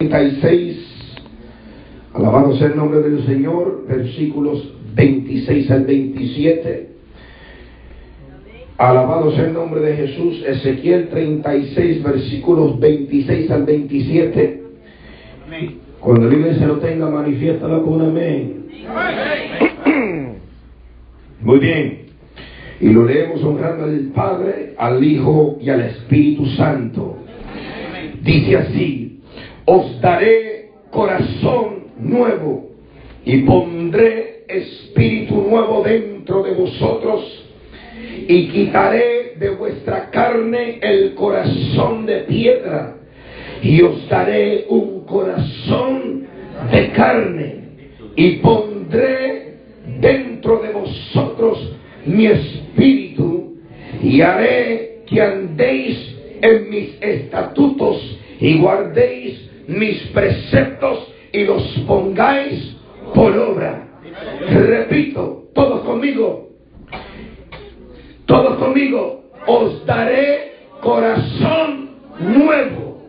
36, alabado sea el nombre del Señor, versículos 26 al 27. Alabado sea el nombre de Jesús, Ezequiel 36, versículos 26 al 27. Cuando la iglesia lo tenga, manifiéstalo con amén. Muy bien. Y lo leemos honrando al Padre, al Hijo y al Espíritu Santo. Dice así, os daré corazón nuevo y pondré espíritu nuevo dentro de vosotros y quitaré de vuestra carne el corazón de piedra y os daré un corazón de carne y pondré dentro de vosotros mi espíritu y haré que andéis en mis estatutos y guardéis mis preceptos y los pongáis por obra. Repito, todos conmigo, todos conmigo, os daré corazón nuevo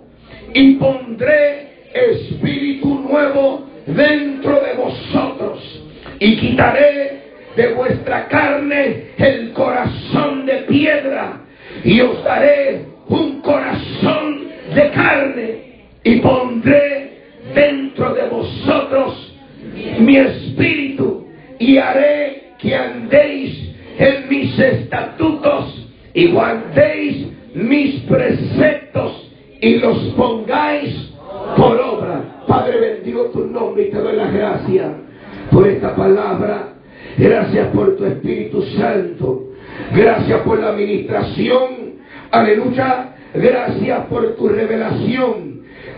y pondré espíritu nuevo dentro de vosotros y quitaré de vuestra carne el corazón de piedra y os daré un corazón de carne y pondré dentro de vosotros mi espíritu y haré que andéis en mis estatutos y guardéis mis preceptos y los pongáis por obra. Padre, bendigo tu nombre y te doy las gracias por esta palabra. Gracias por tu Espíritu Santo. Gracias por la administración. Aleluya. Gracias por tu revelación.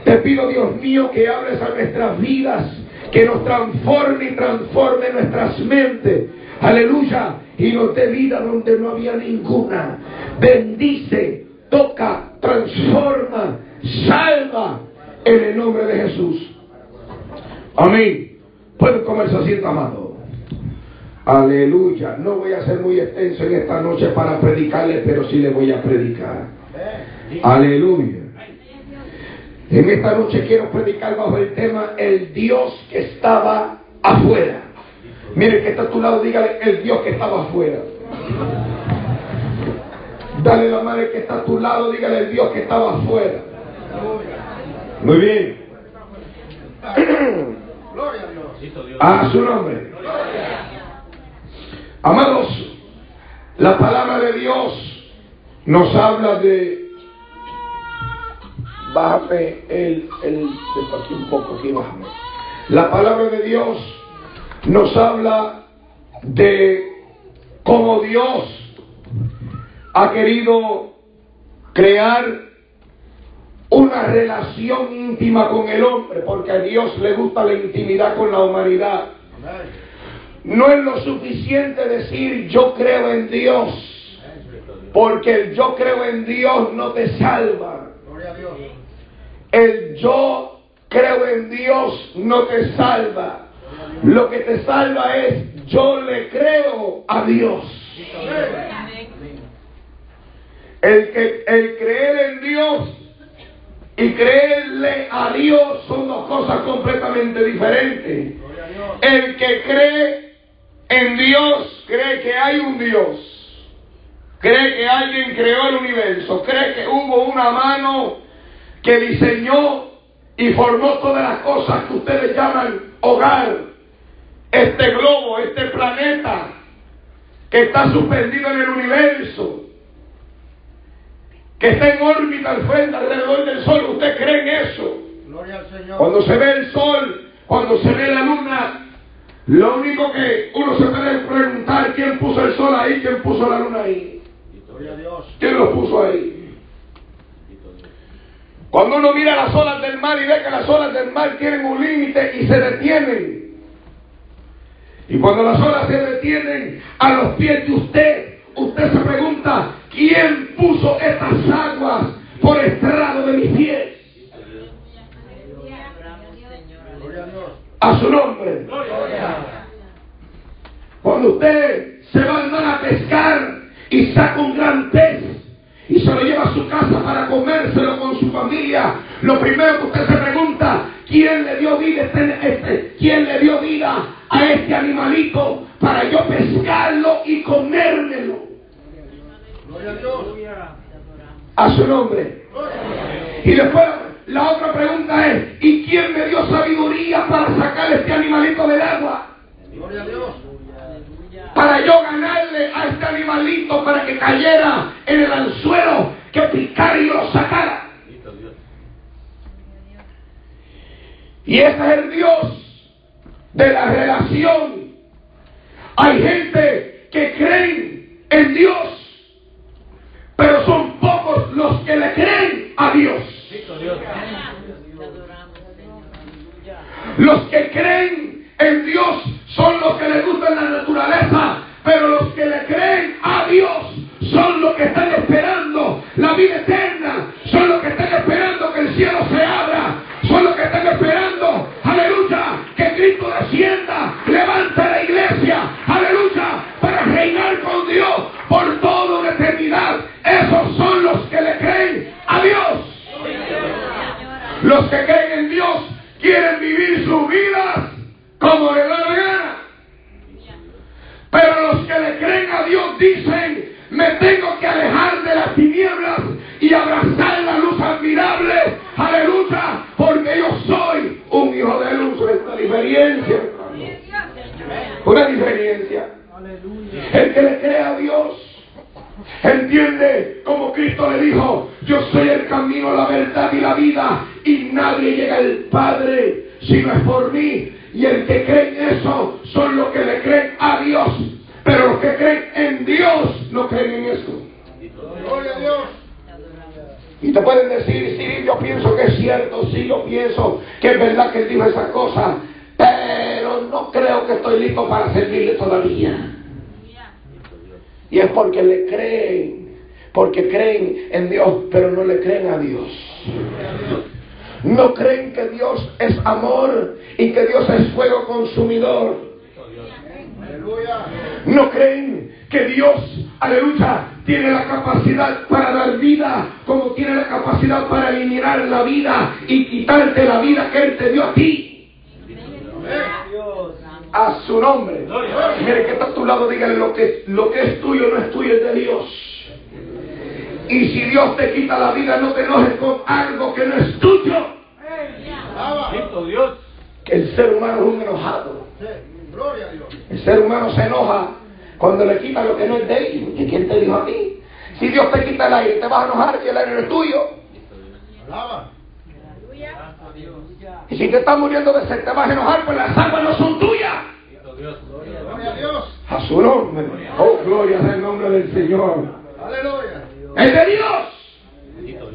Te pido, Dios mío, que hables a nuestras vidas, que nos transforme y transforme nuestras mentes. Aleluya. Y nos dé vida donde no había ninguna. Bendice, toca, transforma, salva en el nombre de Jesús. Amén. Pueden comer su asiento, amado. Aleluya. No voy a ser muy extenso en esta noche para predicarle, pero sí le voy a predicar. Aleluya. En esta noche quiero predicar bajo el tema el Dios que estaba afuera. Mire que está a tu lado, dígale el Dios que estaba afuera. Dale la madre que está a tu lado, dígale el Dios que estaba afuera. Muy bien. A su nombre. Amados, la palabra de Dios nos habla de bájame el, el, aquí un poco, aquí bájame. La palabra de Dios nos habla de cómo Dios ha querido crear una relación íntima con el hombre, porque a Dios le gusta la intimidad con la humanidad. No es lo suficiente decir yo creo en Dios, porque el yo creo en Dios no te salva. El yo creo en Dios no te salva. Lo que te salva es yo le creo a Dios. El, que, el creer en Dios y creerle a Dios son dos cosas completamente diferentes. El que cree en Dios cree que hay un Dios. Cree que alguien creó el universo. Cree que hubo una mano que diseñó y formó todas las cosas que ustedes llaman hogar, este globo, este planeta que está suspendido en el universo, que está en órbita al frente alrededor del sol. ¿Usted cree en eso? Cuando se ve el sol, cuando se ve la luna, lo único que uno se puede preguntar quién puso el sol ahí, quién puso la luna ahí. ¿Quién lo puso ahí? Cuando uno mira las olas del mar y ve que las olas del mar tienen un límite y se detienen. Y cuando las olas se detienen a los pies de usted, usted se pregunta, ¿quién puso estas aguas por estrado de mis pies? A su nombre. Cuando usted se va al mar a pescar y saca un gran pez y se lo lleva a su casa para comérselo con su familia, lo primero que usted se pregunta, ¿quién le dio vida, este, este, quién le dio vida a este animalito para yo pescarlo y comérmelo? A su nombre. Y después la otra pregunta es, ¿y quién me dio sabiduría para sacar este animalito del agua? Gloria a Dios. Para yo ganarle a este animalito para que cayera en el anzuelo que picara y lo sacara. Y ese es el Dios de la relación. Hay gente que es verdad que dijo esa cosa, pero no creo que estoy listo para servirle todavía. Y es porque le creen, porque creen en Dios, pero no le creen a Dios. No creen que Dios es amor y que Dios es fuego consumidor. No creen que Dios, aleluya, tiene la capacidad para dar vida, como tiene la capacidad para eliminar la vida y quitarte la vida que Él te dio a ti a su nombre. Mire que está a tu lado, dígale lo que, lo que es tuyo no es tuyo, es de Dios. Y si Dios te quita la vida, no te enojes con algo que no es tuyo. Dios. Que el ser humano es un enojado. El ser humano se enoja cuando le quita lo que no es de él. ¿Y quién te dijo a ti? Si Dios te quita el aire, te vas a enojar y el aire no es tuyo. Y si te estás muriendo de sed, te vas a enojar, pues las aguas no son tuyas. Gloria a Dios. A su nombre. Oh, gloria al nombre del Señor. Aleluya. Es de Dios.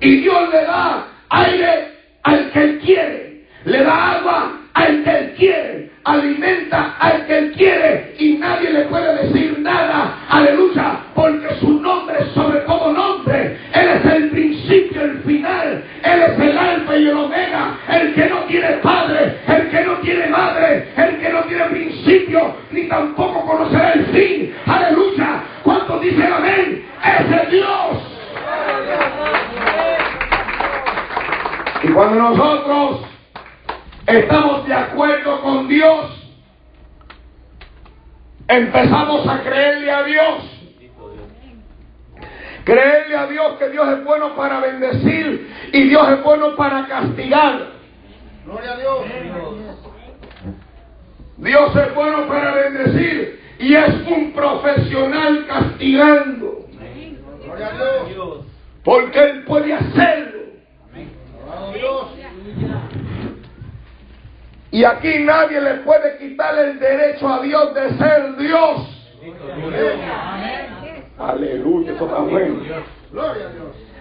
Y Dios le da aire al que Él quiere. Le da agua al que Él quiere. Alimenta al que Él quiere. Y nadie le puede decir nada. Aleluya. Porque su nombre es sobre todo nombre. Él es el principio, el final. Él es el alfa y el omega. El que no tiene padre. El que no tiene madre. El que no tiene principio. Ni tampoco conocerá el fin. Aleluya. ¿Cuántos dicen amén? Es el Dios. Y cuando nosotros estamos Dios, empezamos a creerle a Dios. Creerle a Dios que Dios es bueno para bendecir y Dios es bueno para castigar. Gloria a Dios. Dios es bueno para bendecir y es un profesional castigando. Gloria a Dios. Porque Él puede hacerlo. Y aquí nadie le puede quitar el derecho a Dios de ser Dios. Aleluya, eso está bueno.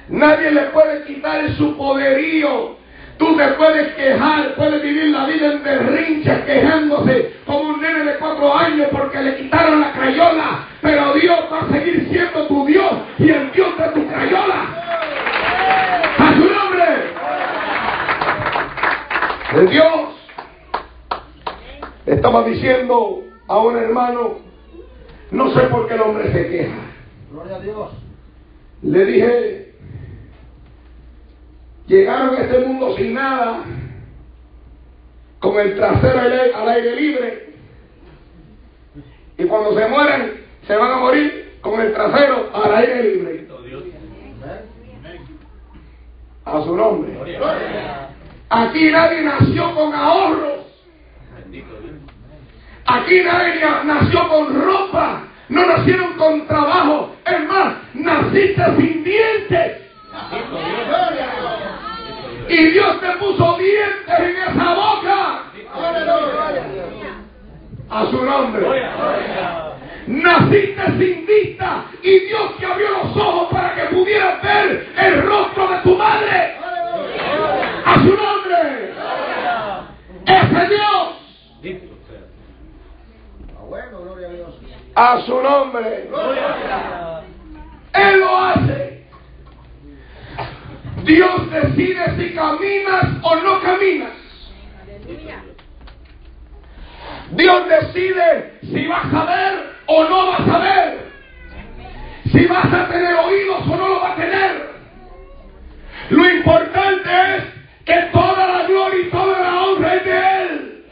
Nadie le puede quitar su poderío. Tú te puedes quejar, puedes vivir la vida en berrinches, quejándose como un nene de cuatro años porque le quitaron la crayola. Pero Dios va a seguir siendo tu Dios y el Dios de tu crayola. A su nombre. El Dios estaba diciendo a un hermano, no sé por qué el hombre se queja. Gloria a Dios. Le dije, llegaron a este mundo sin nada con el trasero al aire libre. Y cuando se mueren, se van a morir con el trasero al aire libre. A su nombre. Aquí nadie nació con ahorros. Aquí nadie nació con ropa. No nacieron con trabajo. Es más, naciste sin dientes. Y Dios te puso dientes en esa boca. A su nombre. Naciste sin vista y Dios te abrió los ojos para que pudieras ver el rostro de tu madre. A su nombre. Ese Dios. A su nombre. Él lo hace. Dios decide si caminas o no caminas. Dios decide si vas a ver o no vas a ver. Si vas a tener oídos o no lo vas a tener. Lo importante es que toda la gloria y toda la honra es de Él.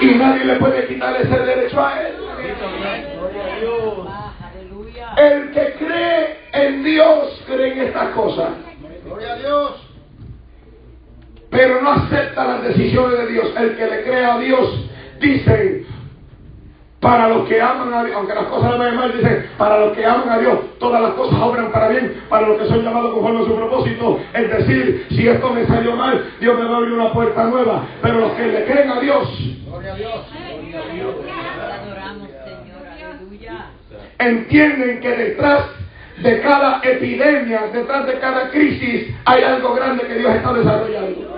Y nadie le puede quitar ese derecho a Él. El que cree en Dios cree en estas cosas. Gloria a Dios. Pero no acepta las decisiones de Dios. El que le cree a Dios dice, para los que aman a Dios, aunque las cosas no vayan mal, dice, para los que aman a Dios, todas las cosas obran para bien, para los que son llamados conforme a su propósito. Es decir, si esto me salió mal, Dios me va a abrir una puerta nueva. Pero los que le creen a Dios, Gloria a Dios. entienden que detrás de cada epidemia, detrás de cada crisis, hay algo grande que Dios está desarrollando.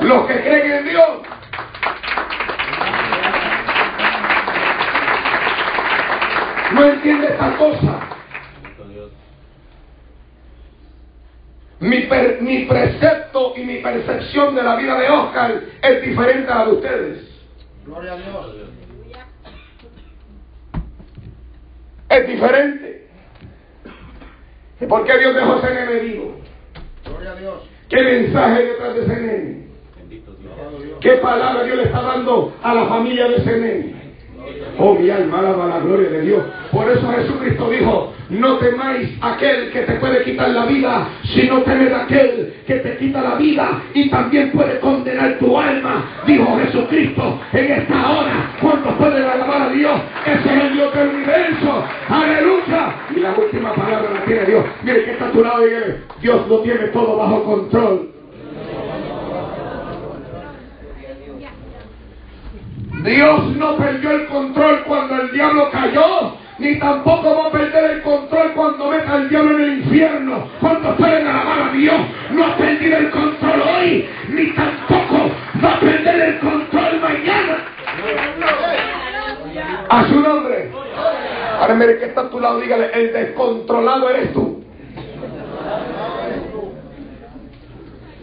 Los que creen en Dios no entiende esta cosa. Mi, mi, precepto y mi percepción de la vida de Oscar es diferente a la de ustedes. Gloria a Dios. Es diferente. ¿Y por qué Dios dejó ese nene vivo? Gloria a Dios. ¿Qué mensaje hay detrás de ese nene? ¿Qué palabra Dios le está dando a la familia de ese nene? Oh, mi alma alaba la gloria de Dios. Por eso Jesucristo dijo, no temáis aquel que te puede quitar la vida, sino temed aquel que te quita la vida y también puede condenar tu alma. Dijo Jesucristo en esta hora. cuando pueden alabar a Dios? Ese es el Dios del universo. Aleluya. Y la última palabra la tiene Dios. Mire que está a tu lado Dios lo tiene todo bajo control. Dios no perdió el control cuando el diablo cayó, ni tampoco va a perder el control cuando meta al diablo en el infierno. Cuando pueden alabar a Dios, no ha perdido el control hoy, ni tampoco va a perder el control mañana. A su nombre. Ahora mire que está a tu lado, dígale, el descontrolado eres tú.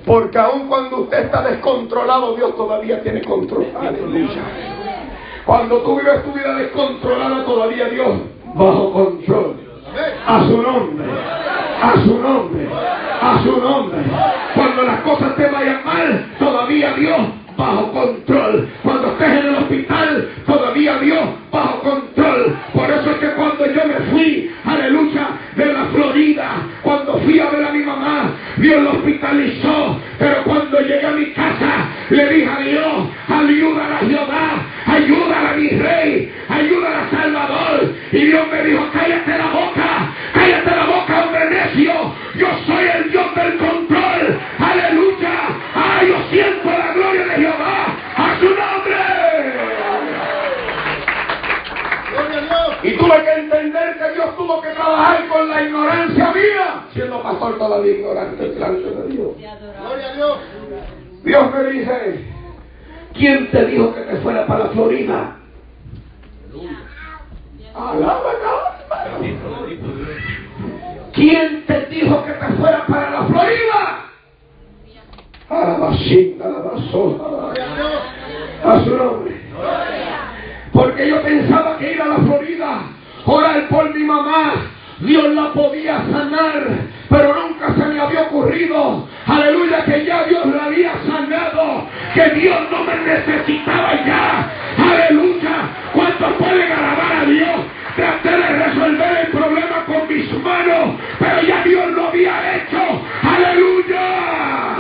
Porque aun cuando usted está descontrolado, Dios todavía tiene control. Aleluya. Cuando tú vives tu vida descontrolada, todavía Dios bajo control. A su nombre. A su nombre. A su nombre. Cuando las cosas te vayan mal, todavía Dios bajo control. Cuando estés en el hospital, todavía Dios bajo control. Por eso es que cuando yo me fui, aleluya, de la Florida, cuando fui a ver a mi mamá, Dios lo hospitalizó. Alaba ¿Quién te dijo que te fuera para la Florida? Alabacita, alabazó, a su nombre. Porque yo pensaba que ir a la Florida, orar por mi mamá, Dios la podía sanar pero nunca se me había ocurrido, aleluya, que ya Dios lo había sanado, que Dios no me necesitaba ya, aleluya. ¿Cuántos pueden alabar a Dios? Traté de resolver el problema con mis manos, pero ya Dios lo había hecho, aleluya.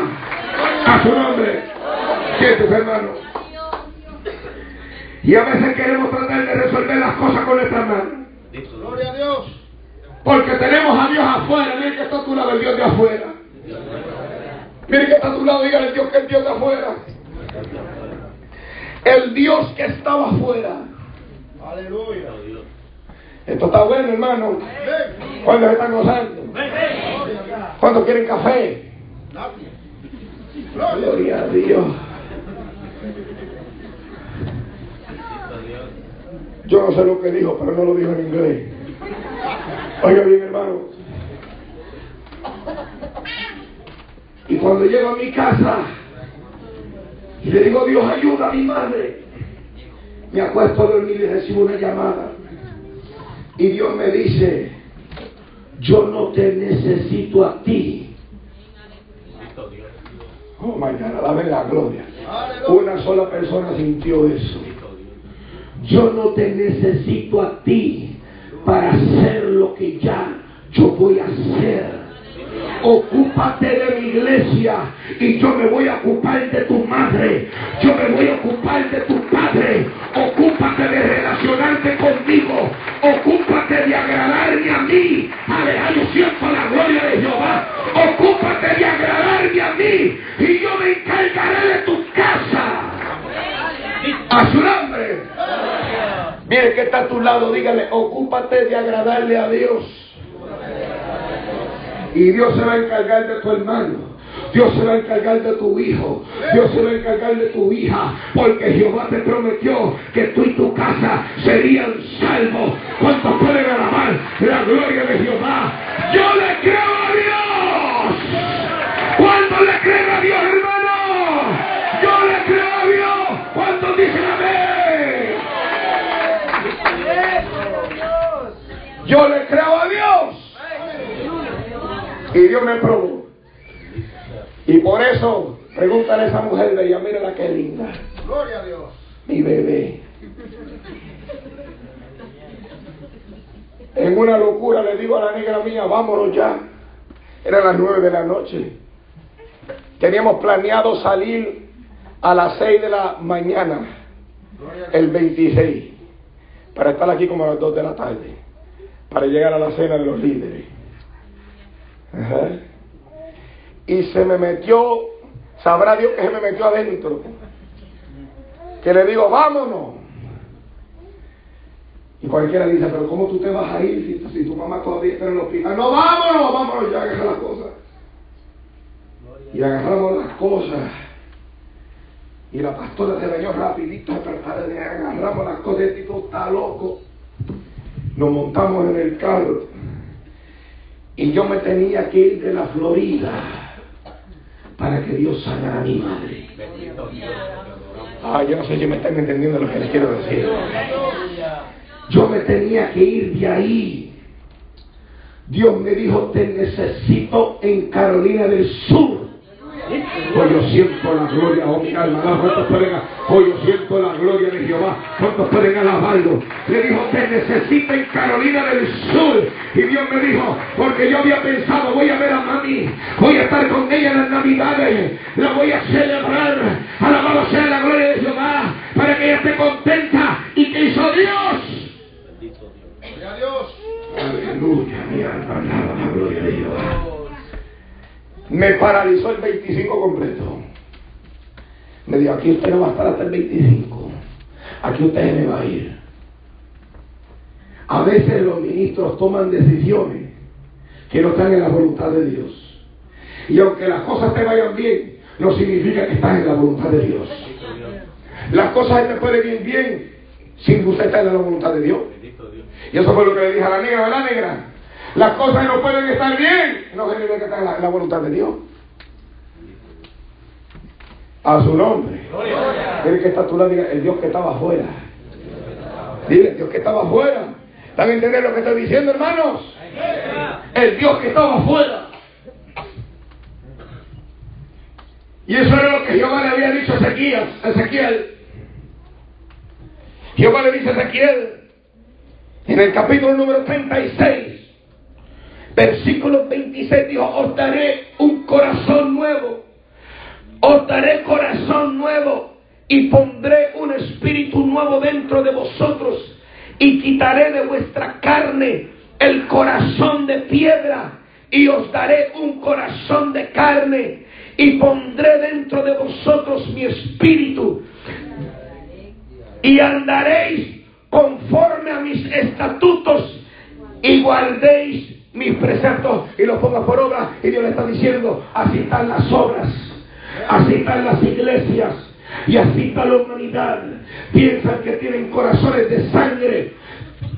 A su nombre, siete hermanos. Y a veces queremos tratar de resolver las cosas con nuestras manos. Gloria a Dios. Porque tenemos a Dios afuera. Miren que está a tu lado el Dios de afuera. Miren que está a tu lado, dígale el Dios que es el Dios de afuera. El Dios que estaba afuera. Aleluya. Esto está bueno, hermano. ¿Cuántos están gozando? ¿Cuántos quieren café? Gloria a Dios. Yo no sé lo que dijo, pero no lo dijo en inglés. Oiga bien, hermano. Y cuando llego a mi casa y le digo, Dios ayuda a mi madre, me acuesto a dormir y recibo una llamada. Y Dios me dice, yo no te necesito a ti. Oh God, dame la gloria. Una sola persona sintió eso. Yo no te necesito a ti para hacer lo que ya yo voy a hacer. Ocúpate de mi iglesia y yo me voy a ocupar de tu madre. Yo me voy a ocupar de tu padre. Ocúpate de relacionarte conmigo. Ocúpate de agradarme a mí. Yo siento la gloria de Jehová. Ocúpate de agradarme a mí y yo me encargaré de tu casa. A su nombre. Mire que está a tu lado, dígale, ocúpate de agradarle a Dios. Y Dios se va a encargar de tu hermano. Dios se va a encargar de tu hijo. Dios se va a encargar de tu hija. Porque Jehová te prometió que tú y tu casa serían salvos. ¿Cuántos pueden alabar la gloria de Jehová? Yo le creo a Dios. ¿Cuántos le creen a Dios, hermano? Yo le creo a Dios. Y Dios me probó. Y por eso, pregúntale a esa mujer de ella, mira la que linda. Gloria a Dios. Mi bebé. En una locura le digo a la negra mía, vámonos ya. Eran las nueve de la noche. Teníamos planeado salir a las seis de la mañana, el 26, para estar aquí como a las dos de la tarde, para llegar a la cena de los líderes. Y se me metió, sabrá Dios que se me metió adentro. Que le digo, vámonos. Y cualquiera dice, pero ¿cómo tú te vas a ir si, tu mamá todavía está en el hospital? No, vámonos, vámonos, ya agarra las cosas. Y agarramos las cosas. Y la pastora se bañó rapidito, agarramos las cosas, este tipo está loco. Nos montamos en el carro. Y yo me tenía que ir de la Florida para que Dios sanara a mi madre. Ah, yo no sé si me están entendiendo lo que les quiero decir. Yo me tenía que ir de ahí. Dios me dijo, te necesito en Carolina del Sur. Hoy yo siento la gloria, oh mi alma, ¿cuántos pueden, hoy yo siento la gloria de Jehová, ¿cuántos pueden alabarlo? Le dijo, te necesita en Carolina del Sur. Y Dios me dijo, porque yo había pensado, voy a ver a mami, voy a estar con ella en las navidades, la voy a celebrar, alabado sea la gloria de Jehová, para que ella esté contenta. ¿Y que hizo Dios? Bendito Dios. Aleluya, mi alma, alaba la gloria de Jehová me paralizó el 25 completo. Me dijo, aquí usted no va a estar hasta el 25. Aquí usted me va a ir. A veces los ministros toman decisiones que no están en la voluntad de Dios. Y aunque las cosas te vayan bien, no significa que estás en la voluntad de Dios. Las cosas te pueden ir bien sin que usted esté en la voluntad de Dios. Y eso fue lo que le dije a la negra, la negra? Las cosas no pueden estar bien, no tiene que estar la, la voluntad de Dios. A su nombre. Tiene que estar tu lado, el Dios que estaba afuera. Dile, Dios que estaba afuera. ¿Están entendiendo lo que estoy diciendo, hermanos? El Dios que estaba afuera. Y eso era lo que Jehová le había dicho a Ezequiel. A Ezequiel. Jehová le dice a Ezequiel, en el capítulo número 36, versículo 26, dijo, os daré un corazón nuevo, os daré corazón nuevo y pondré un espíritu nuevo dentro de vosotros y quitaré de vuestra carne el corazón de piedra y os daré un corazón de carne y pondré dentro de vosotros mi espíritu y andaréis conforme a mis estatutos y guardéis mis preceptos y los ponga por obra y Dios le está diciendo así están las obras así están las iglesias y así está la humanidad piensan que tienen corazones de sangre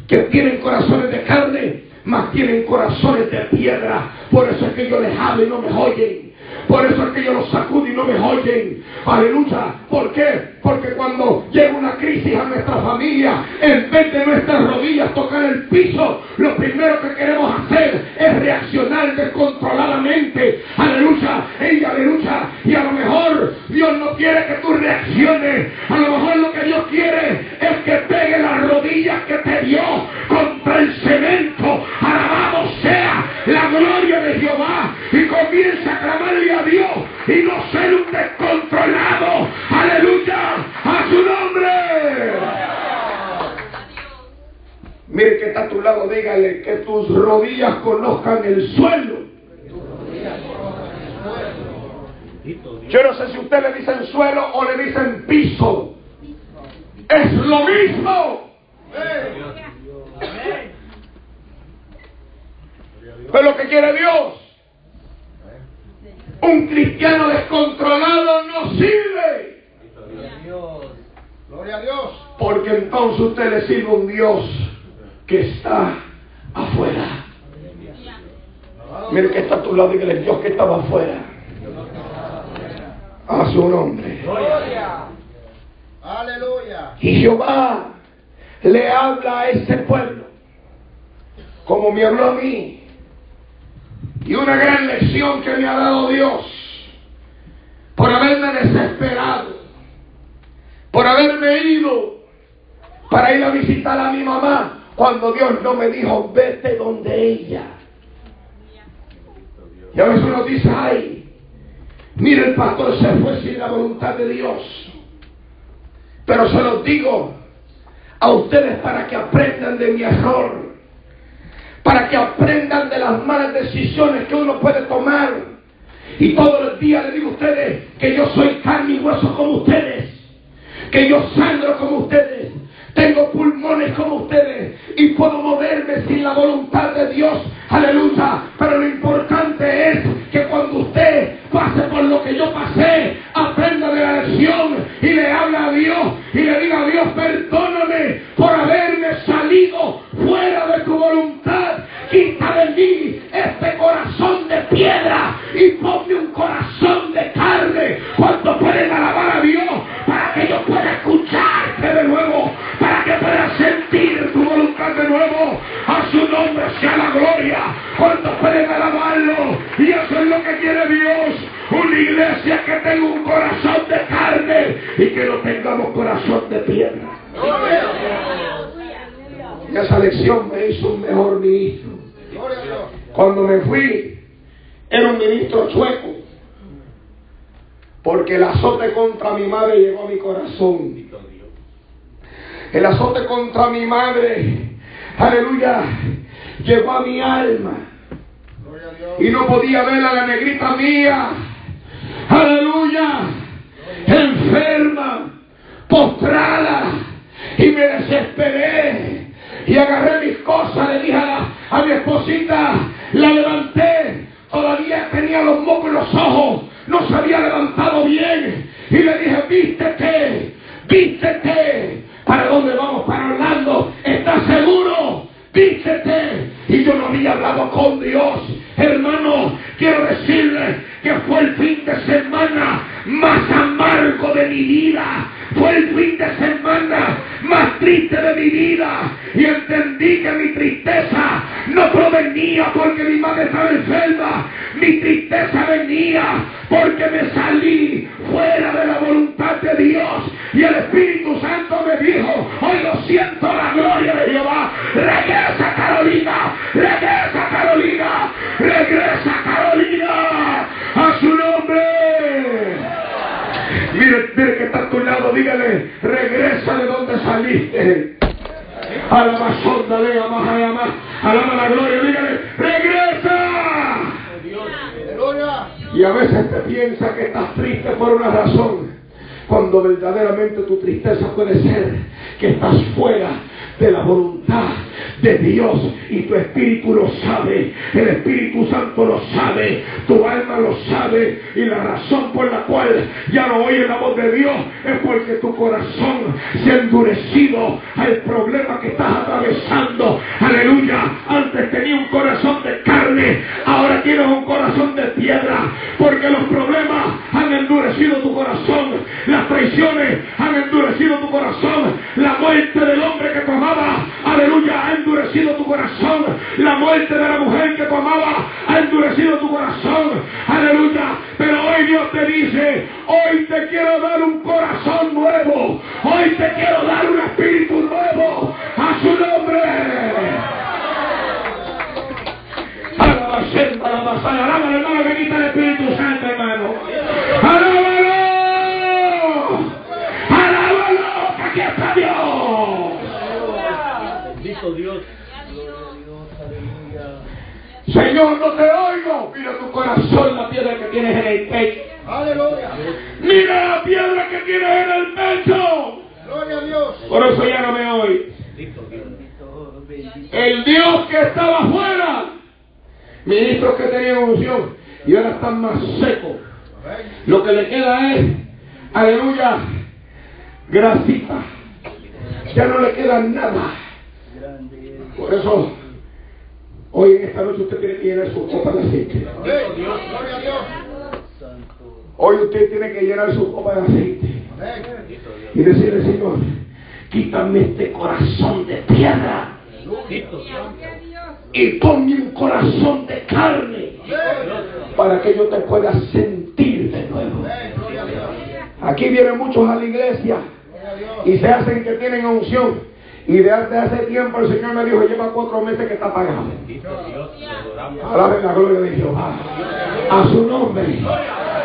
que tienen corazones de carne mas tienen corazones de piedra por eso es que yo les hablo y no me oyen por eso es que yo los sacudo y no me oyen. Aleluya. ¿Por qué? Porque cuando llega una crisis a nuestra familia, en vez de nuestras rodillas tocar el piso, lo primero que queremos hacer es reaccionar descontroladamente. Aleluya. Y aleluya. Y a lo mejor Dios no quiere que tú reacciones. A lo mejor lo que Dios quiere es que pegue las rodillas que te dio contra el cemento. Alabado sea la gloria de Jehová. Y comienza a clamarle a Dios y no ser un descontrolado. Aleluya. A su nombre. Mire que está a tu lado, dígale que tus rodillas conozcan el suelo. Yo no sé si usted le dicen suelo o le dicen piso. Es lo mismo. Pero lo que quiere Dios un cristiano descontrolado no sirve. Gloria a Dios. Porque entonces usted le sirve a un Dios que está afuera. Mire que está a tu lado y que el Dios que estaba afuera. A su nombre. Aleluya. Y Jehová le habla a ese pueblo como me habló a mí y una gran lección que me ha dado Dios por haberme desesperado, por haberme ido para ir a visitar a mi mamá cuando Dios no me dijo, vete donde ella. Y a veces uno dice, ay, mire el pastor se fue sin la voluntad de Dios. Pero se los digo a ustedes para que aprendan de mi error para que aprendan de las malas decisiones que uno puede tomar. Y todos los días les digo a ustedes que yo soy carne y hueso como ustedes, que yo sangro como ustedes, tengo pulmones como ustedes y puedo moverme sin la voluntad de Dios. Aleluya. Pero lo importante es que cuando usted pase por lo que yo pasé, aprenda de la lección y le habla a Dios y le diga a Dios, perdóname por haberme salido fuera de tu voluntad. Quita de mí este corazón de piedra y ponme un corazón de carne. Cuando pueden alabar a Dios para que yo pueda escucharte de nuevo para que puedas sentir tu voluntad de nuevo. A su nombre sea la gloria. Cuando pueden alabarlo. Y eso es lo que quiere Dios. Una iglesia que tenga un corazón de carne y que no tengamos corazón de piedra. Y esa lección me hizo un mejor ministro. Cuando me fui, era un ministro chueco. Porque el azote contra mi madre llegó a mi corazón el azote contra mi madre, aleluya, llegó a mi alma. Y no podía ver a la negrita mía, aleluya, enferma, postrada. Y me desesperé. Y agarré mis cosas, le dije a, a mi esposita, la levanté, todavía tenía los mocos en los ojos, no se había levantado bien. Tu tristeza puede ser que estás fuera de la voluntad de Dios y tu espíritu lo sabe, el Espíritu Santo lo sabe, tu alma lo sabe y la razón por la cual ya no oyes la voz de Dios es porque tu corazón se ha endurecido al problema que estás atravesando. Aleluya, antes tenía un corazón de carne, ahora tienes un corazón de piedra hoy te quiero dar un corazón nuevo, hoy te quiero dar un espíritu nuevo, a su nombre. Alaba, hermano, que quita el Espíritu Santo, hermano. Alábalo. Alábalo, que aquí está Dios. Dios. Señor, no te oigo. Mira tu corazón, la piedra que tienes en el pecho. Mira la piedra que tienes en el pecho. Gloria a Dios. Por eso ya no me oye. El Dios que estaba afuera. Ministros que tenían unción y ahora están más secos. Lo que le queda es, aleluya, grasita. Ya no le queda nada. Por eso, hoy en esta noche usted tiene que llenar su copa de aceite. Hoy usted tiene que llenar su copa de aceite. Y decirle, Señor, quítame este corazón de piedra. Y ponme un corazón de carne. Para que yo te pueda sentir de nuevo. Aquí vienen muchos a la iglesia. Y se hacen que tienen unción y de hace tiempo el Señor me dijo, lleva cuatro meses que está pagado. Alaben la gloria de Jehová. A su nombre.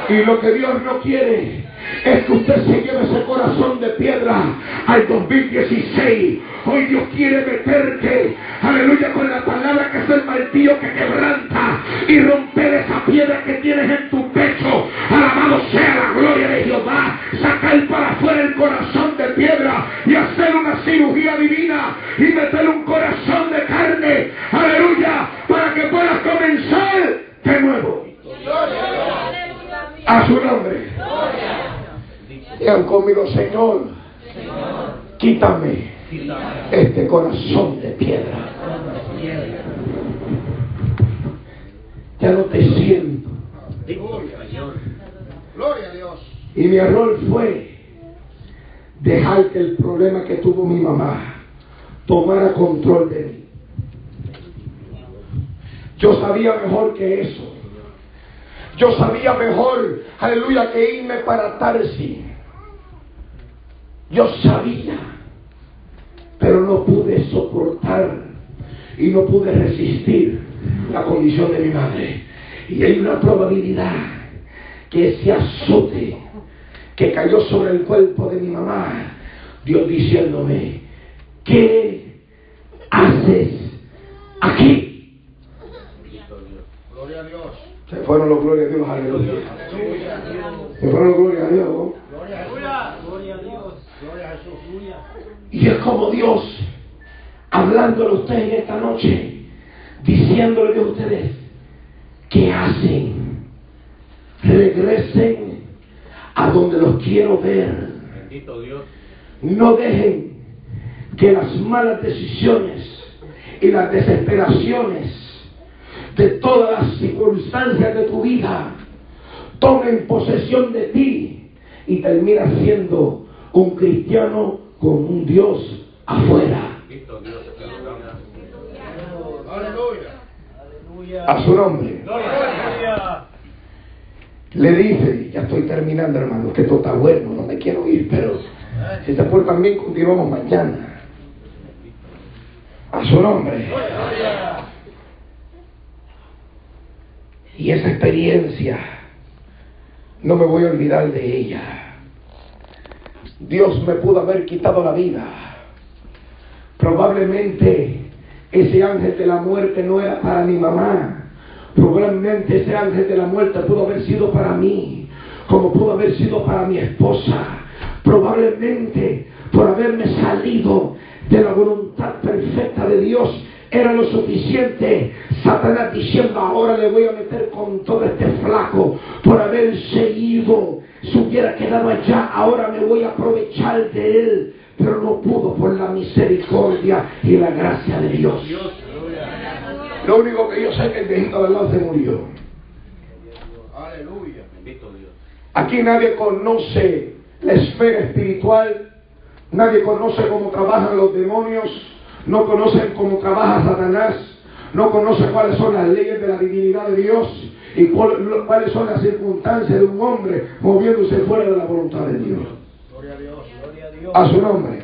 Y lo que Dios no quiere es que usted se lleve ese corazón de piedra al 2016. Hoy Dios quiere meterte, aleluya, con la palabra que es el martillo que quebranta y romper esa piedra que tienes en tu pecho. Alabado sea la gloria de Jehová. Sacar para afuera el corazón de piedra y hacer una cirugía divina y meter un corazón de carne. Aleluya, para que puedas comenzar de nuevo. A su nombre. Digan conmigo, Señor, quítame este corazón de piedra. Ya no te siento. Gloria a Dios. Y mi error fue dejar que el problema que tuvo mi mamá tomara control de mí. Yo sabía mejor que eso. Yo sabía mejor, aleluya, que irme para Tarsi yo sabía, pero no pude soportar y no pude resistir la condición de mi madre. Y hay una probabilidad que ese azote que cayó sobre el cuerpo de mi mamá, Dios diciéndome, ¿qué haces aquí? Gloria a Dios. Se fueron los glorias a Dios, aleluya. Se fueron los glorias a Dios. Gloria a Dios. Y es como Dios hablándole a ustedes en esta noche, diciéndole a ustedes, ¿qué hacen? Regresen a donde los quiero ver. Bendito Dios. No dejen que las malas decisiones y las desesperaciones de todas las circunstancias de tu vida tomen posesión de ti y terminas siendo un cristiano con un Dios afuera. A su nombre. Le dice, ya estoy terminando hermano, que esto está bueno, no me quiero ir, pero si se puede también continuamos mañana. A su nombre. Y esa experiencia, no me voy a olvidar de ella Dios me pudo haber quitado la vida. Probablemente ese ángel de la muerte no era para mi mamá. Probablemente ese ángel de la muerte pudo haber sido para mí, como pudo haber sido para mi esposa. Probablemente por haberme salido de la voluntad perfecta de Dios era lo suficiente. Satanás diciendo, ahora le voy a meter con todo este flaco por haber seguido. Si hubiera quedado allá, ahora me voy a aprovechar de él. Pero no pudo por la misericordia y la gracia de Dios. Lo único que yo sé es que el viejito de lado se murió. Aleluya. Aquí nadie conoce la esfera espiritual. Nadie conoce cómo trabajan los demonios no conocen cómo trabaja Satanás, no conocen cuáles son las leyes de la divinidad de Dios y cuáles son las circunstancias de un hombre moviéndose fuera de la voluntad de Dios. a, su nombre.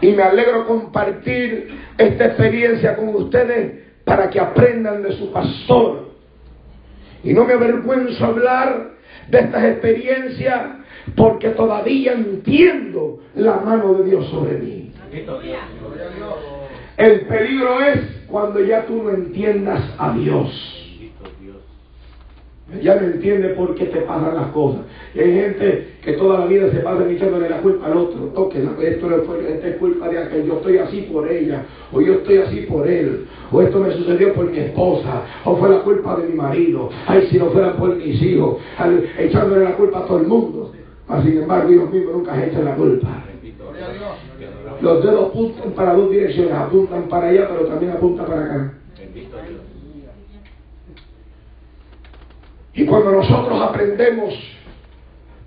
Y me alegro compartir esta experiencia con ustedes para que aprendan de su pastor. Y no me avergüenzo hablar de estas experiencias porque todavía entiendo la mano de Dios sobre mí. El peligro es cuando ya tú no entiendas a Dios. Ya no entiende por qué te pasan las cosas. Y hay gente que toda la vida se pasa echándole la culpa al otro. Toque, esto, es culpa de aquel, yo estoy así por ella, o yo estoy así por él, o esto me sucedió por mi esposa, o fue la culpa de mi marido. Ay, si no fuera por mis hijos, echándole la culpa a todo el mundo. sin embargo, Dios mismo nunca ha hecho la culpa. Los dedos apuntan para dos direcciones, apuntan para allá, pero también apuntan para acá. Y cuando nosotros aprendemos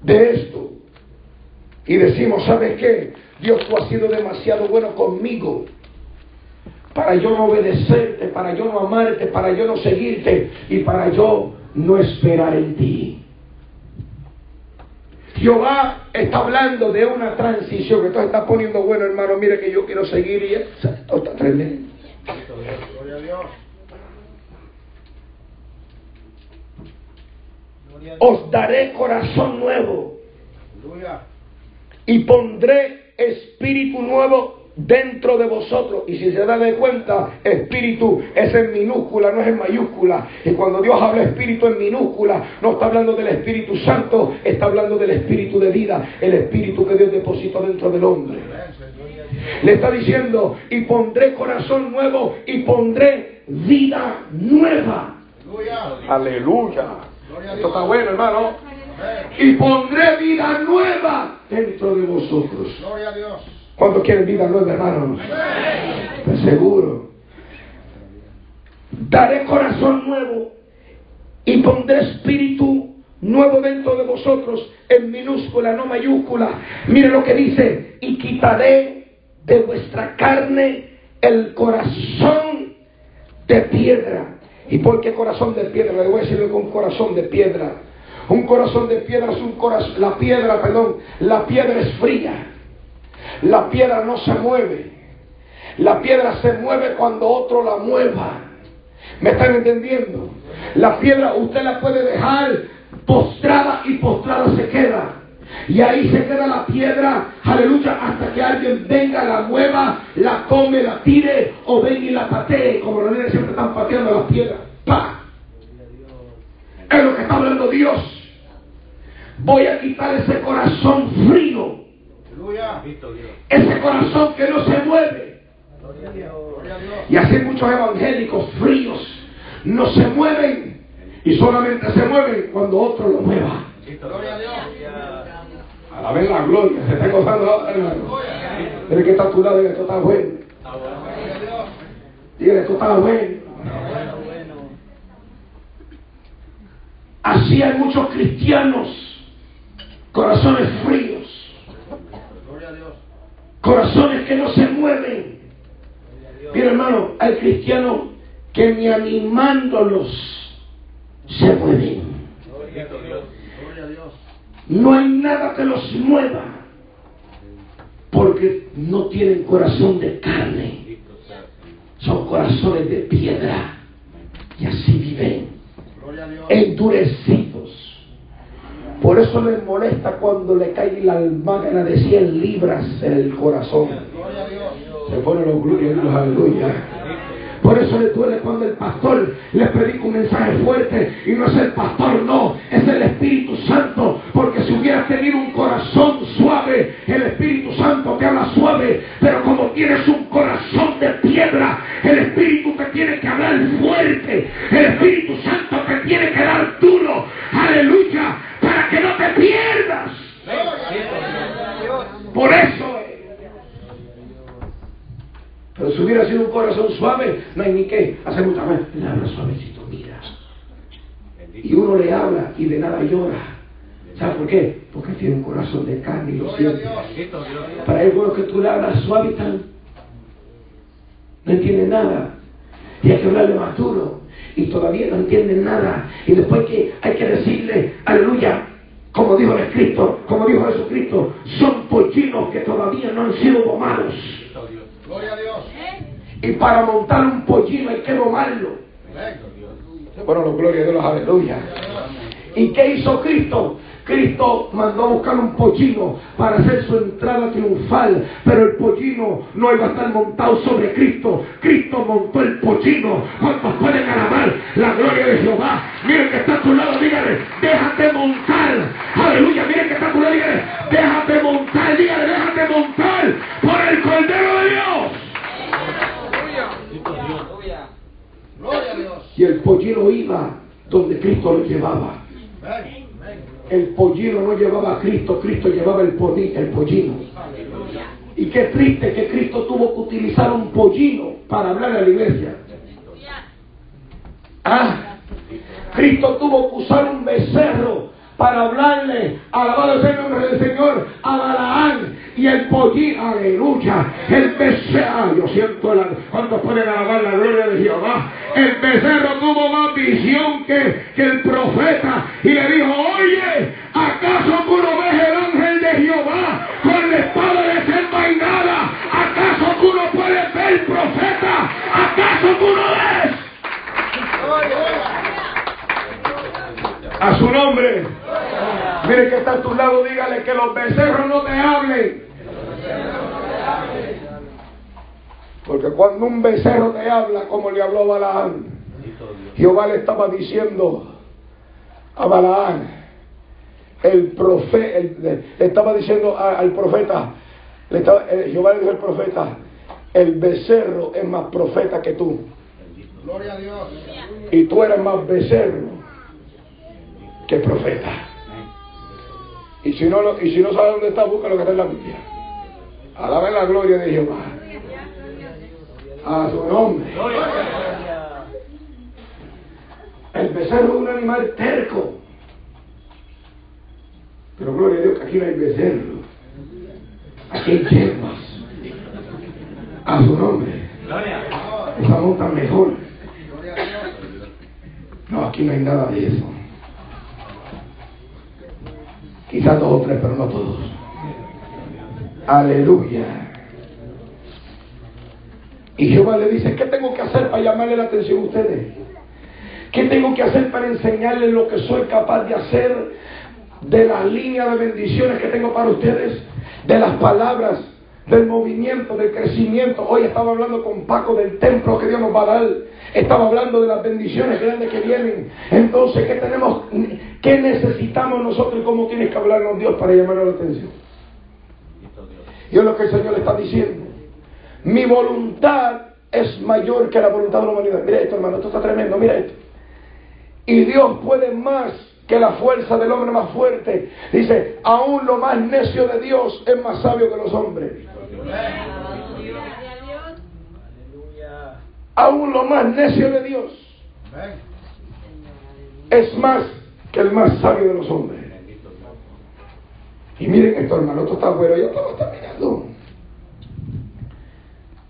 de esto y decimos, ¿sabes qué? Dios, tú has sido demasiado bueno conmigo para yo no obedecerte, para yo no amarte, para yo no seguirte y para yo no esperar en ti. Jehová está hablando de una transición que entonces está poniendo bueno, hermano. Mire que yo quiero seguir y está tremendo. Os daré corazón nuevo y pondré espíritu nuevo dentro de vosotros. Y si se da de cuenta, espíritu es en minúscula, no es en mayúscula. Y cuando Dios habla espíritu en minúscula, no está hablando del Espíritu Santo, está hablando del espíritu de vida, el espíritu que Dios depositó dentro del hombre. Le está diciendo, y pondré corazón nuevo y pondré vida nueva. Aleluya. Esto está bueno, hermano. Y pondré vida nueva dentro de vosotros. Gloria a Dios. ¿Cuántos quieren vida nueva, hermanos? Pues seguro. Daré corazón nuevo y pondré espíritu nuevo dentro de vosotros, en minúscula, no mayúscula. Mire lo que dice, y quitaré de vuestra carne el corazón de piedra. ¿Y por qué corazón de piedra? Le voy a decirle con corazón de piedra. Un corazón de piedra es un corazón, la piedra, perdón, la piedra es fría. La piedra no se mueve. La piedra se mueve cuando otro la mueva. ¿Me están entendiendo? La piedra usted la puede dejar postrada y postrada se queda. Y ahí se queda la piedra, aleluya, hasta que alguien venga, la mueva, la come, la tire o venga y la patee, como los niños siempre están pateando la piedra. ¡Pa! Es lo que está hablando Dios. Voy a quitar ese corazón frío ese corazón que no se mueve. Y así muchos evangélicos fríos no se mueven y solamente se mueven cuando otro lo mueva. A la vez la gloria, se está gozando hermano. Pero que está a tu y esto está bueno. Dile, esto está bueno. Así hay muchos cristianos, corazones fríos corazones que no se mueven. Mira hermano, hay cristianos que ni animándolos se mueven. No hay nada que los mueva porque no tienen corazón de carne. Son corazones de piedra y así viven endurecidos. Por eso le molesta cuando le cae la almagana de 100 libras en el corazón. Se pone los glorios los aleluya. Por eso le duele cuando el pastor le predica un mensaje fuerte y no es el pastor, no, es el Espíritu Santo. Porque si hubiera tenido un corazón suave, el Espíritu Santo te habla suave, pero como tienes un corazón de piedra, el Espíritu te tiene que hablar fuerte, el Espíritu Santo te tiene que dar duro, aleluya, para que no te pierdas. Por eso pero si hubiera sido un corazón suave, no hay ni qué hacer mucha más. Le habla suavecito, mira. Y uno le habla y de nada llora. ¿Sabes por qué? Porque tiene un corazón de carne y lo siente. Para él bueno que tú le hablas suave y tal. No entiende nada. Y hay que hablarle más duro. Y todavía no entienden nada. Y después que hay que decirle, aleluya, como dijo el Cristo, como dijo Jesucristo, son pollinos que todavía no han sido domados. Gloria a Dios. Y para montar un pollino hay que domarlo. Bueno, la gloria de Dios, aleluya. ¿Y qué hizo Cristo? Cristo mandó a buscar un pollino para hacer su entrada triunfal, pero el pollino no iba a estar montado sobre Cristo. Cristo montó el pollino. ¿Cuántos pueden alabar la gloria de Jehová? Miren que está a tu lado, dígale, déjate montar. Aleluya, miren que está a tu lado, iba donde Cristo lo llevaba. El pollino no llevaba a Cristo, Cristo llevaba el, el pollino. Y qué triste que Cristo tuvo que utilizar un pollino para hablar a la iglesia. Ah, Cristo tuvo que usar un becerro para hablarle, alabado sea el nombre del Señor, a Balaán y el pollino, aleluya, el becerro, yo siento la, cuando pueden alabar la gloria de Jehová, el becerro tuvo más visión que, que el profeta y le dijo, oye, ¿acaso tú no ves el ángel de Jehová con la espada desenvainada? ¿Acaso tú no puedes ver profeta? ¿Acaso tú no ves? A su nombre. Mire que está a tu lado, dígale que los becerros no te hablen. Porque cuando un becerro te habla, como le habló Balaán, Jehová le estaba diciendo a Balaán, el profeta, le estaba diciendo al profeta, le estaba, eh, Jehová le dijo al profeta, el becerro es más profeta que tú. Gloria a Dios. Y tú eres más becerro que profeta. Y si no, y si no sabes dónde está, busca lo que está en la Biblia. Alaben la gloria de Jehová. A su nombre. El becerro es un animal terco. Pero gloria a Dios que aquí no hay becerro. Aquí hay yemas. A su nombre. Esa monta mejor. No, aquí no hay nada de eso. Dos o tres, pero no todos. Aleluya. Y Jehová le dice, ¿qué tengo que hacer para llamarle la atención a ustedes? ¿Qué tengo que hacer para enseñarles lo que soy capaz de hacer de la línea de bendiciones que tengo para ustedes? De las palabras, del movimiento, del crecimiento. Hoy estaba hablando con Paco del templo que Dios nos va a dar. Estaba hablando de las bendiciones grandes que vienen. Entonces, ¿qué tenemos? ¿Qué necesitamos nosotros y cómo tiene que hablarnos Dios para llamar la atención? Y es lo que el Señor le está diciendo. Mi voluntad es mayor que la voluntad de la humanidad. Mira esto, hermano, esto está tremendo, mira esto. Y Dios puede más que la fuerza del hombre más fuerte. Dice, aún lo más necio de Dios es más sabio que los hombres. Aún lo más necio de Dios es más que el más sabio de los hombres. Y miren esto, hermano, esto está bueno. Yo todo está mirando.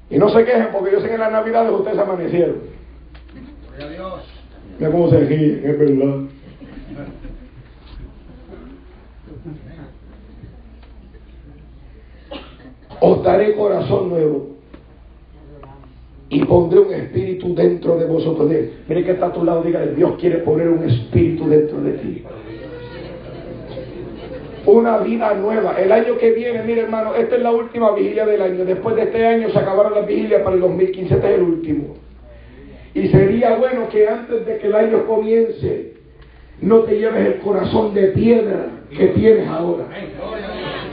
Y no se quejen porque yo sé que en las navidades ustedes amanecieron. Mira cómo se ríen, es verdad. Os daré corazón nuevo y pondré un espíritu dentro de vosotros. Mire que está a tu lado, dígale, Dios quiere poner un espíritu dentro de ti. una vida nueva. El año que viene, mire hermano, esta es la última vigilia del año. Después de este año se acabaron las vigilias para el 2015, este es el último. Y sería bueno que antes de que el año comience, no te lleves el corazón de piedra que tienes ahora.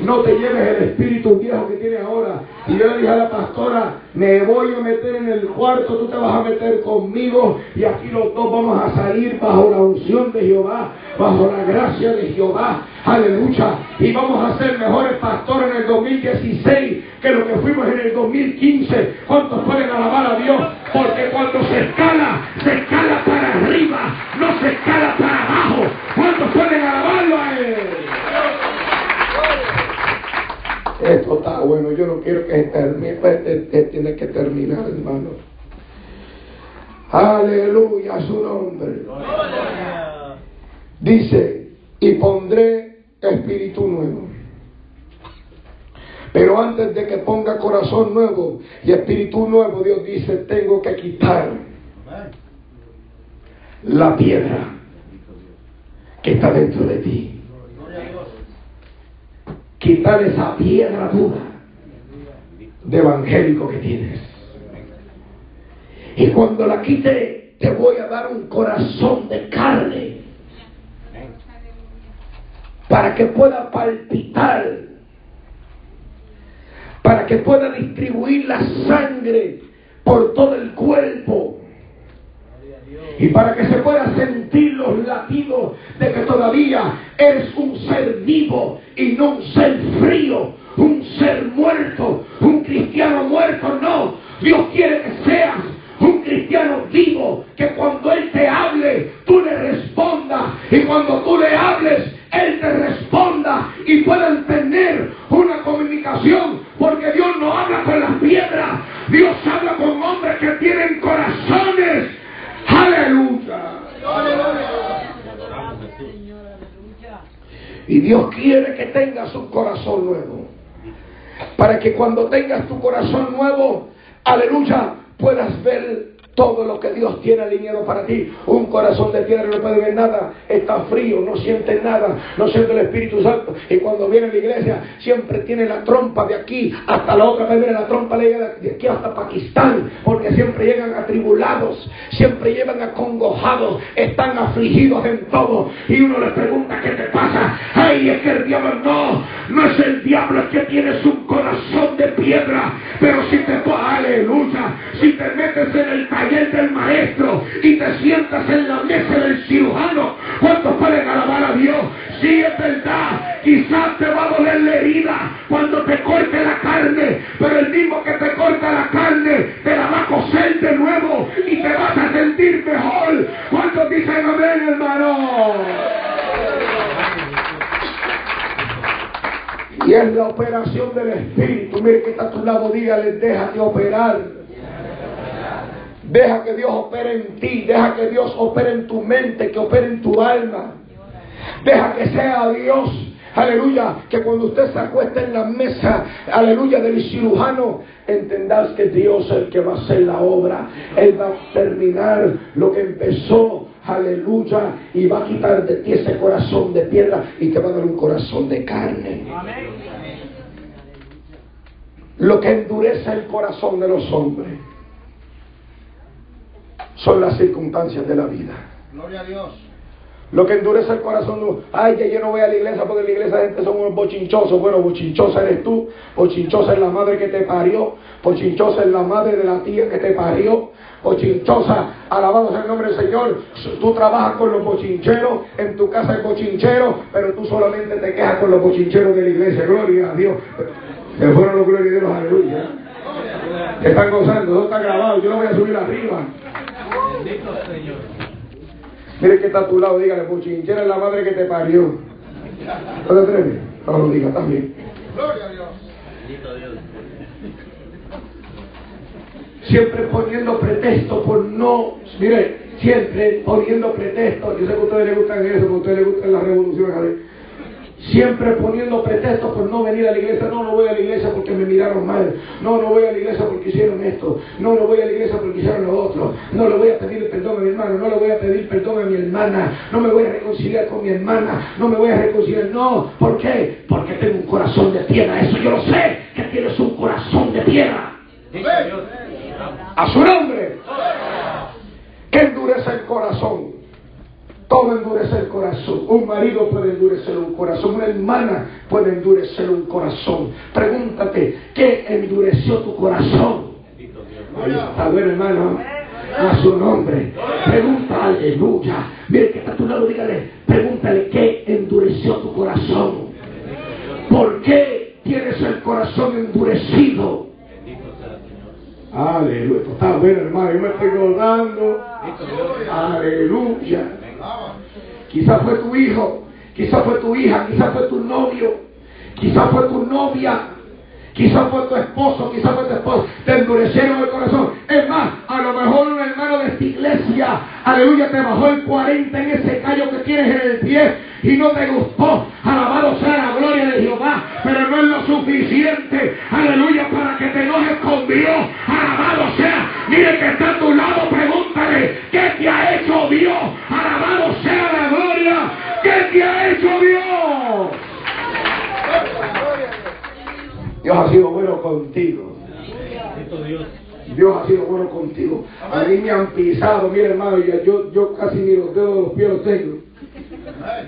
No te lleves el espíritu viejo que tienes ahora. Y yo le dije a la pastora, me voy a meter en el cuarto, tú te vas a meter conmigo y aquí los dos vamos a salir bajo la unción de Jehová, bajo la gracia de Jehová. Aleluya. Y vamos a ser mejores pastores en el 2016 que lo que fuimos en el 2015. ¿Cuántos pueden alabar a Dios? Porque cuando se escala, se escala para arriba, no se escala para abajo. ¿Cuántos pueden alabarlo a Él? Esto está bueno, yo no quiero que termine, pues, tiene que terminar, hermano. Aleluya, su nombre. Dice, y pondré espíritu nuevo. Pero antes de que ponga corazón nuevo y espíritu nuevo, Dios dice, tengo que quitar la piedra que está dentro de ti quitar esa piedra dura de evangélico que tienes. Y cuando la quite, te voy a dar un corazón de carne para que pueda palpitar, para que pueda distribuir la sangre por todo el cuerpo y para que se pueda sentir los latidos de que todavía eres un ser vivo y no un ser frío, un ser muerto, un cristiano muerto, no. Dios quiere que seas un cristiano vivo, que cuando Él te hable, tú le respondas. Y cuando un corazón nuevo. Para que cuando tengas tu corazón nuevo, aleluya, puedas ver todo lo que Dios tiene alineado para ti. Un corazón de piedra no puede ver nada, está frío, no siente nada, no siente el Espíritu Santo. Y cuando viene a la iglesia, siempre tiene la trompa de aquí hasta la otra vez viene la trompa de aquí hasta Pakistán, porque siempre llegan atribulados, siempre llegan acongojados, están afligidos en todo. Y uno les pregunta, ¿qué te pasa? Ay, es que el diablo no, no es el diablo, es que tienes un corazón de piedra. Pero si te, aleluya, si te metes en el taller del maestro y te sientas en la mesa del cirujano, ¿cuántos pueden alabar a Dios? Si es verdad, quizás te va a doler la herida cuando te corte la carne, pero el mismo que te corta la carne te la va a coser de nuevo y te vas a sentir mejor. ¿Cuántos dicen amén, hermano? Y es la operación del Espíritu. Mire que está a tu lado, dígale, déjate operar. Deja que Dios opere en ti, deja que Dios opere en tu mente, que opere en tu alma. Deja que sea Dios, aleluya, que cuando usted se acueste en la mesa, aleluya, del cirujano, entendas que Dios es el que va a hacer la obra. Él va a terminar lo que empezó, aleluya, y va a quitar de ti ese corazón de piedra y te va a dar un corazón de carne. Lo que endurece el corazón de los hombres son las circunstancias de la vida. Gloria a Dios. Lo que endurece el corazón, ay, que yo no voy a la iglesia porque en la iglesia gente son unos bochinchosos. Bueno, bochinchosa eres tú, bochinchosa es la madre que te parió, bochinchosa es la madre de la tía que te parió, bochinchosa, alabado sea el nombre del Señor. Tú trabajas con los bochincheros, en tu casa hay bochincheros, pero tú solamente te quejas con los bochincheros de la iglesia. Gloria a Dios. Se fueron los gloria de Dios, aleluya. Están gozando, no está grabado, yo lo voy a subir arriba. Bendito Señor. Mire que está a tu lado, dígale, puchinchera es la madre que te parió. ¿No te atreves? No lo diga también. Gloria a Dios. Bendito Dios. Siempre poniendo pretexto por no, mire, siempre poniendo pretexto. Yo sé que a ustedes les gustan eso, que a ustedes les gustan las revoluciones. Siempre poniendo pretextos por no venir a la iglesia. No, no voy a la iglesia porque me miraron mal. No, no voy a la iglesia porque hicieron esto. No, no voy a la iglesia porque hicieron lo otro. No le voy a pedir perdón a mi hermano. No le voy a pedir perdón a mi hermana. No me voy a reconciliar con mi hermana. No me voy a reconciliar. No. ¿Por qué? Porque tengo un corazón de piedra. Eso yo lo sé. Que tienes un corazón de piedra. A su nombre. Que endurece el corazón. Todo endurece el corazón. Un marido puede endurecer un corazón. Una hermana puede endurecer un corazón. Pregúntate, ¿qué endureció tu corazón? Está bueno, hermano. A su nombre. Pregunta, aleluya. Mire que está a tu lado, dígale, pregúntale, ¿qué endureció tu corazón? ¿Por qué tienes el corazón endurecido? Aleluya. Esto está bueno, hermano. Yo me estoy rodando. Aleluya. Quizás fue tu hijo, quizás fue tu hija, quizás fue tu novio, quizás fue tu novia, quizás fue tu esposo, quizás fue tu esposo. Te endurecieron el corazón. Es más, a lo mejor un hermano de esta iglesia, aleluya, te bajó el 40 en ese callo que tienes en el pie y no te gustó. Alabado sea la gloria de Jehová, pero no es lo suficiente, aleluya, para que te enojes con Dios. Alabado sea, mire que está a tu lado, pregúntale, ¿qué te ha hecho Dios? Alabado sea la gloria, ¿qué te ha hecho Dios? Dios ha sido bueno contigo. Dios ha sido bueno contigo. A mí me han pisado, mira hermano, yo, yo casi ni los dedos de los pies los tengo.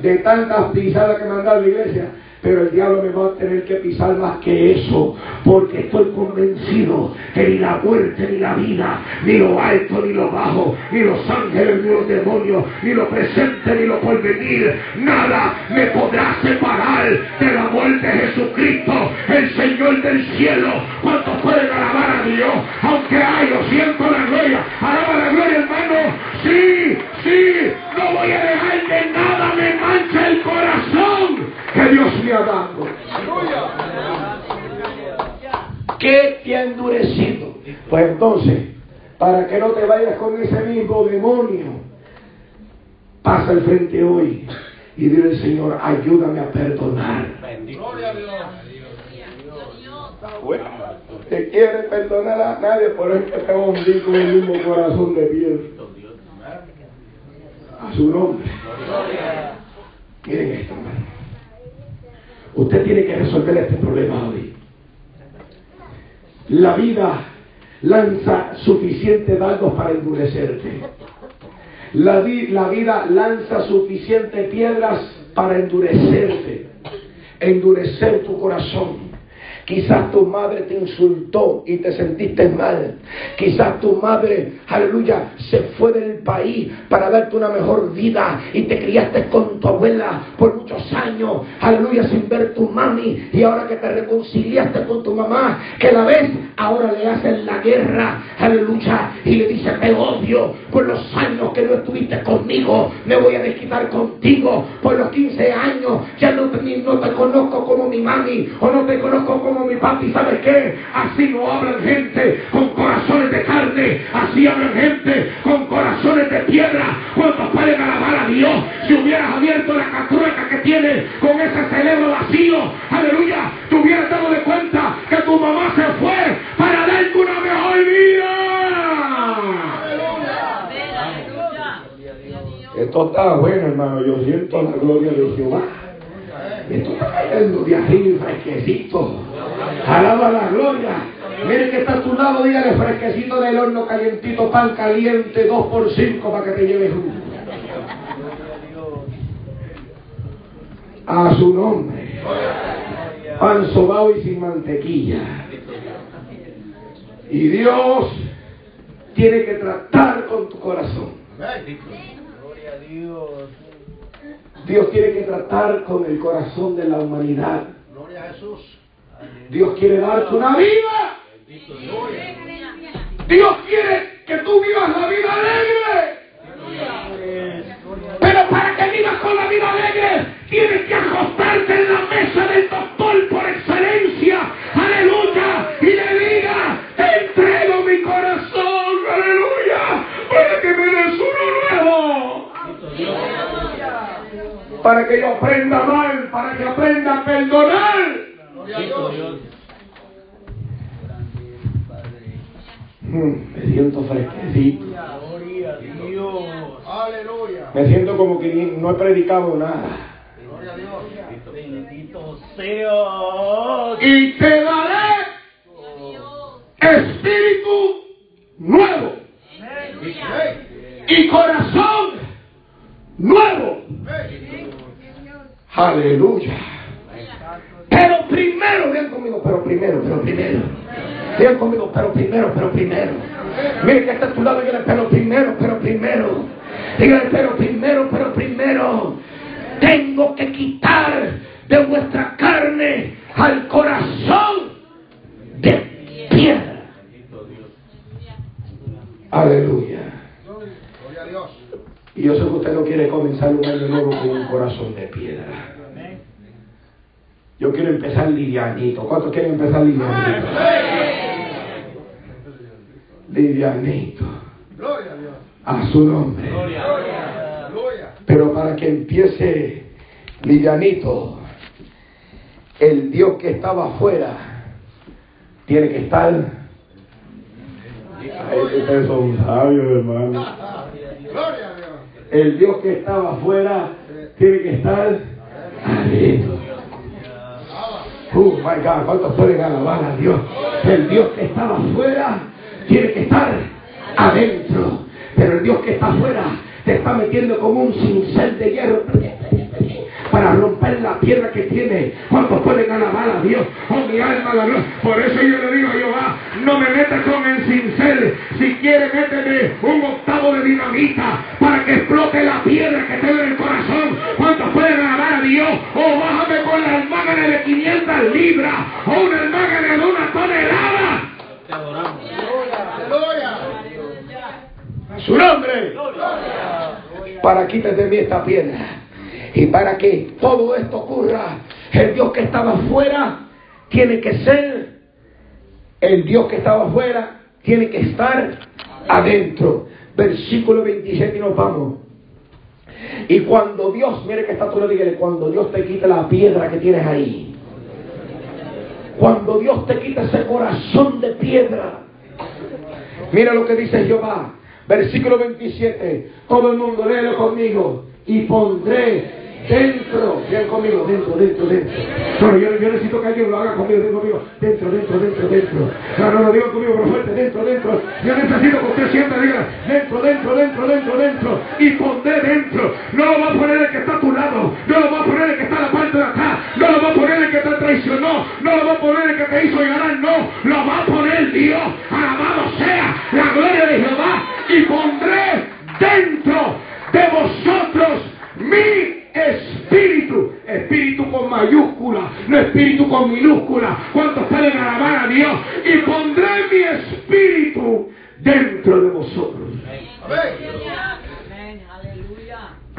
De tantas pisadas que me han dado la iglesia. Pero el diablo me va a tener que pisar más que eso, porque estoy convencido que ni la muerte, ni la vida, ni lo alto, ni lo bajo, ni los ángeles, ni los demonios, ni lo presente, ni lo porvenir, nada me podrá separar de la muerte de Jesucristo, el Señor del cielo. ¿Cuántos pueden alabar a Dios? Aunque hay, lo siento la gloria, alaba la gloria, hermano. Sí, sí, no voy a dejar que nada me manche el corazón que Dios me ha dado. ¿Qué te ha endurecido? Pues entonces, para que no te vayas con ese mismo demonio, pasa al frente hoy y dile al Señor, ayúdame a perdonar. Bueno, te quiere perdonar a nadie, por eso que te hundí con el mismo corazón de piel. A su nombre. Miren esto, hermano. Usted tiene que resolver este problema hoy. La vida lanza suficientes dardos para endurecerte. La, la vida lanza suficientes piedras para endurecerte, endurecer tu corazón. Quizás tu madre te insultó y te sentiste mal. Quizás tu madre, aleluya, se fue del país para darte una mejor vida y te criaste con tu abuela por muchos años, aleluya, sin ver tu mami. Y ahora que te reconciliaste con tu mamá, que la ves, ahora le hacen la guerra, aleluya, y le dice, te odio por los años que no estuviste conmigo, me voy a desquitar contigo por los 15 años, ya no, no te conozco como mi mami o no te conozco como como mi papi, ¿sabe qué? Así no hablan gente con corazones de carne, así hablan gente con corazones de piedra. ¿Cuántos pueden alabar a Dios? Si hubieras abierto la catrueca que tiene con ese cerebro vacío, aleluya, te hubieras dado de cuenta que tu mamá se fue para darte una mejor vida. Esto está bueno, hermano. Yo siento la gloria de Jehová. Esto está cayendo de arriba fresquecito. Alaba la gloria. Mire que está a tu lado, dígale fresquecito del horno calientito, pan caliente, dos por cinco para que te lleves uno. A su nombre. Pan sobao y sin mantequilla. Y Dios tiene que tratar con tu corazón. Dios tiene que tratar con el corazón de la humanidad. Gloria a Jesús. Dios quiere darte una vida. Dios quiere que tú vivas la vida alegre. Pero para que vivas con la vida alegre, tienes que acostarte en la mesa del doctor por excelencia. Aleluya. Y le diga, entrego mi corazón. Aleluya. Para que me des uno nuevo. Para que yo aprenda mal, para para que aprenda a perdonar. Mm, me siento fresquecito. Me siento como que no he predicado nada. Bendito sea. Y te daré espíritu nuevo y corazón nuevo. Aleluya. Pero primero, vean conmigo, pero primero, pero primero. Vean conmigo, pero primero, pero primero. Mire que está a tu lado dígale, pero primero, pero primero. Dígale, pero primero, pero primero. Tengo que quitar de vuestra carne al corazón de piedra. Aleluya. Yo sé que usted no quiere comenzar un año nuevo con un corazón de piedra. Yo quiero empezar livianito. ¿Cuántos quieren empezar livianito? Livianito. A su nombre. Pero para que empiece livianito, el Dios que estaba afuera tiene que estar. Ay, ustedes son sabios, hermano. El Dios que estaba afuera tiene que estar adentro. Oh my God, ¿cuántos pueden alabar a Dios? El Dios que estaba afuera tiene que estar adentro. Pero el Dios que está afuera te está metiendo como un cincel de hierro para romper la piedra que tiene. ¿Cuántos pueden alabar a Dios? Oh, mi alma la. Por eso yo le digo a Jehová, no me metas con el cincel. Si quiere, méteme un octavo de dinamita para que explote la piedra que tengo en el corazón. ¿Cuántos pueden alabar a Dios? O oh, bájame con la almágana de 500 libras o una almágana de una tonelada. Te adoramos. A su nombre. Para quítate de mí esta piedra. Y para que todo esto ocurra, el Dios que estaba afuera tiene que ser, el Dios que estaba afuera tiene que estar adentro. Versículo 27 y nos vamos. Y cuando Dios, mire que está le dígale, cuando Dios te quita la piedra que tienes ahí, cuando Dios te quita ese corazón de piedra, mira lo que dice Jehová, versículo 27, todo el mundo léelo conmigo, y pondré Dentro, bien conmigo, dentro, dentro, dentro. No, yo, yo, necesito que alguien lo haga conmigo, dentro, conmigo, dentro, dentro, dentro, dentro. No, no, lo digo conmigo, pero fuerte, dentro, dentro. Yo necesito que usted siempre diga, dentro, dentro, dentro, dentro, dentro. Y pondré dentro. No lo va a poner el que está a tu lado, no lo va a poner el que está a la parte de acá, no lo va a poner el que te traicionó, no lo va a poner el que te hizo ganar, no, lo va a poner Dios. Alabado sea la gloria de Jehová. Y pondré dentro de vosotros mi espíritu, espíritu con mayúscula, no espíritu con minúscula. ¿Cuántos pueden alabar a Dios? Y pondré mi espíritu dentro de vosotros.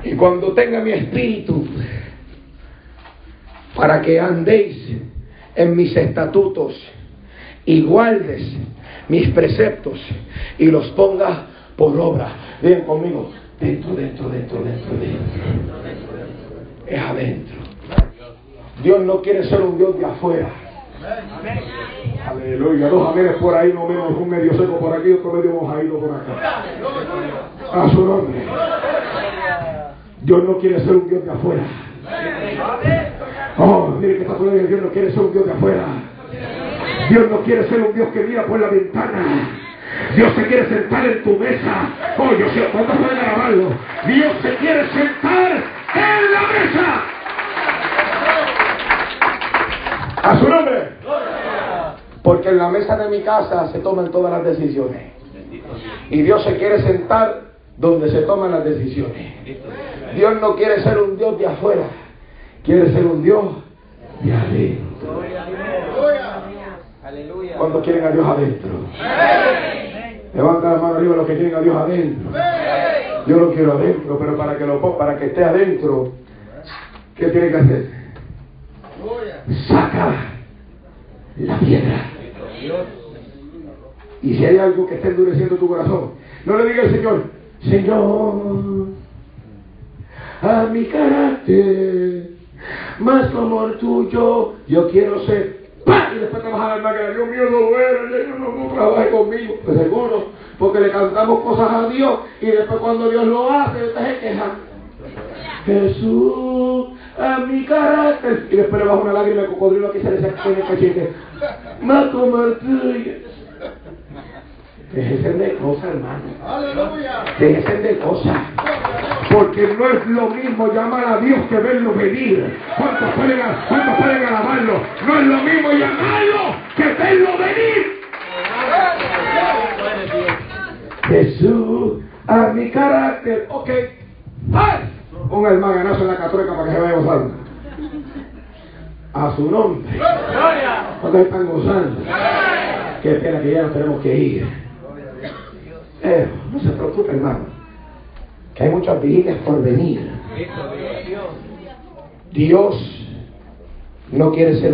Y cuando tenga mi espíritu, para que andéis en mis estatutos y guardes mis preceptos y los pongas por obra. Ven conmigo, dentro, dentro, dentro, dentro, dentro es adentro. Dios no quiere ser un Dios de afuera. Aleluya. Dos amenes por ahí, no menos un medio seco por aquí, otro medio mojadito por acá. A su nombre. Dios no quiere ser un Dios de afuera. Oh, mire que está por Dios no quiere ser un Dios de afuera. Dios no quiere ser un Dios que mira por la ventana. Dios se quiere sentar en tu mesa. Oh, yo sé, ¿cuántos pueden grabarlo? Dios se quiere sentar en la mesa. A su nombre. Porque en la mesa de mi casa se toman todas las decisiones. Y Dios se quiere sentar donde se toman las decisiones. Dios no quiere ser un Dios de afuera. Quiere ser un Dios de adentro. ¿Cuántos quieren a Dios adentro? Levanta la mano arriba los que quieren a Dios adentro. Yo lo quiero adentro, pero para que lo para que esté adentro, ¿qué tiene que hacer? Saca la piedra. Y si hay algo que esté endureciendo tu corazón, no le diga al Señor, Señor, a mi carácter, más el tuyo, yo quiero ser. ¡Pah! Y después te vas a Dios mío, no duele, no, no, no trabaje conmigo. Pues seguro, porque le cantamos cosas a Dios y después cuando Dios lo hace, usted se queja. Jesús, a mi carácter. Y después le baja una lágrima de cocodrilo aquí se le saca en el cachete. El tuyo. Déjense de cosas, hermano. Déjense de cosas. Porque no es lo mismo llamar a Dios que verlo venir. ¿Cuántos pueden, cuántos pueden alabarlo? No es lo mismo llamarlo que verlo venir. Jesús, a mi carácter. Ok. ¡Ay! Un hermanazo en la católica para que se vaya gozando. A su nombre. ¿Cuántos están gozando? Qué pena que ya nos tenemos que ir. Eh, no se preocupe, hermano. Que hay muchas vigilias por venir. Dios no quiere ser un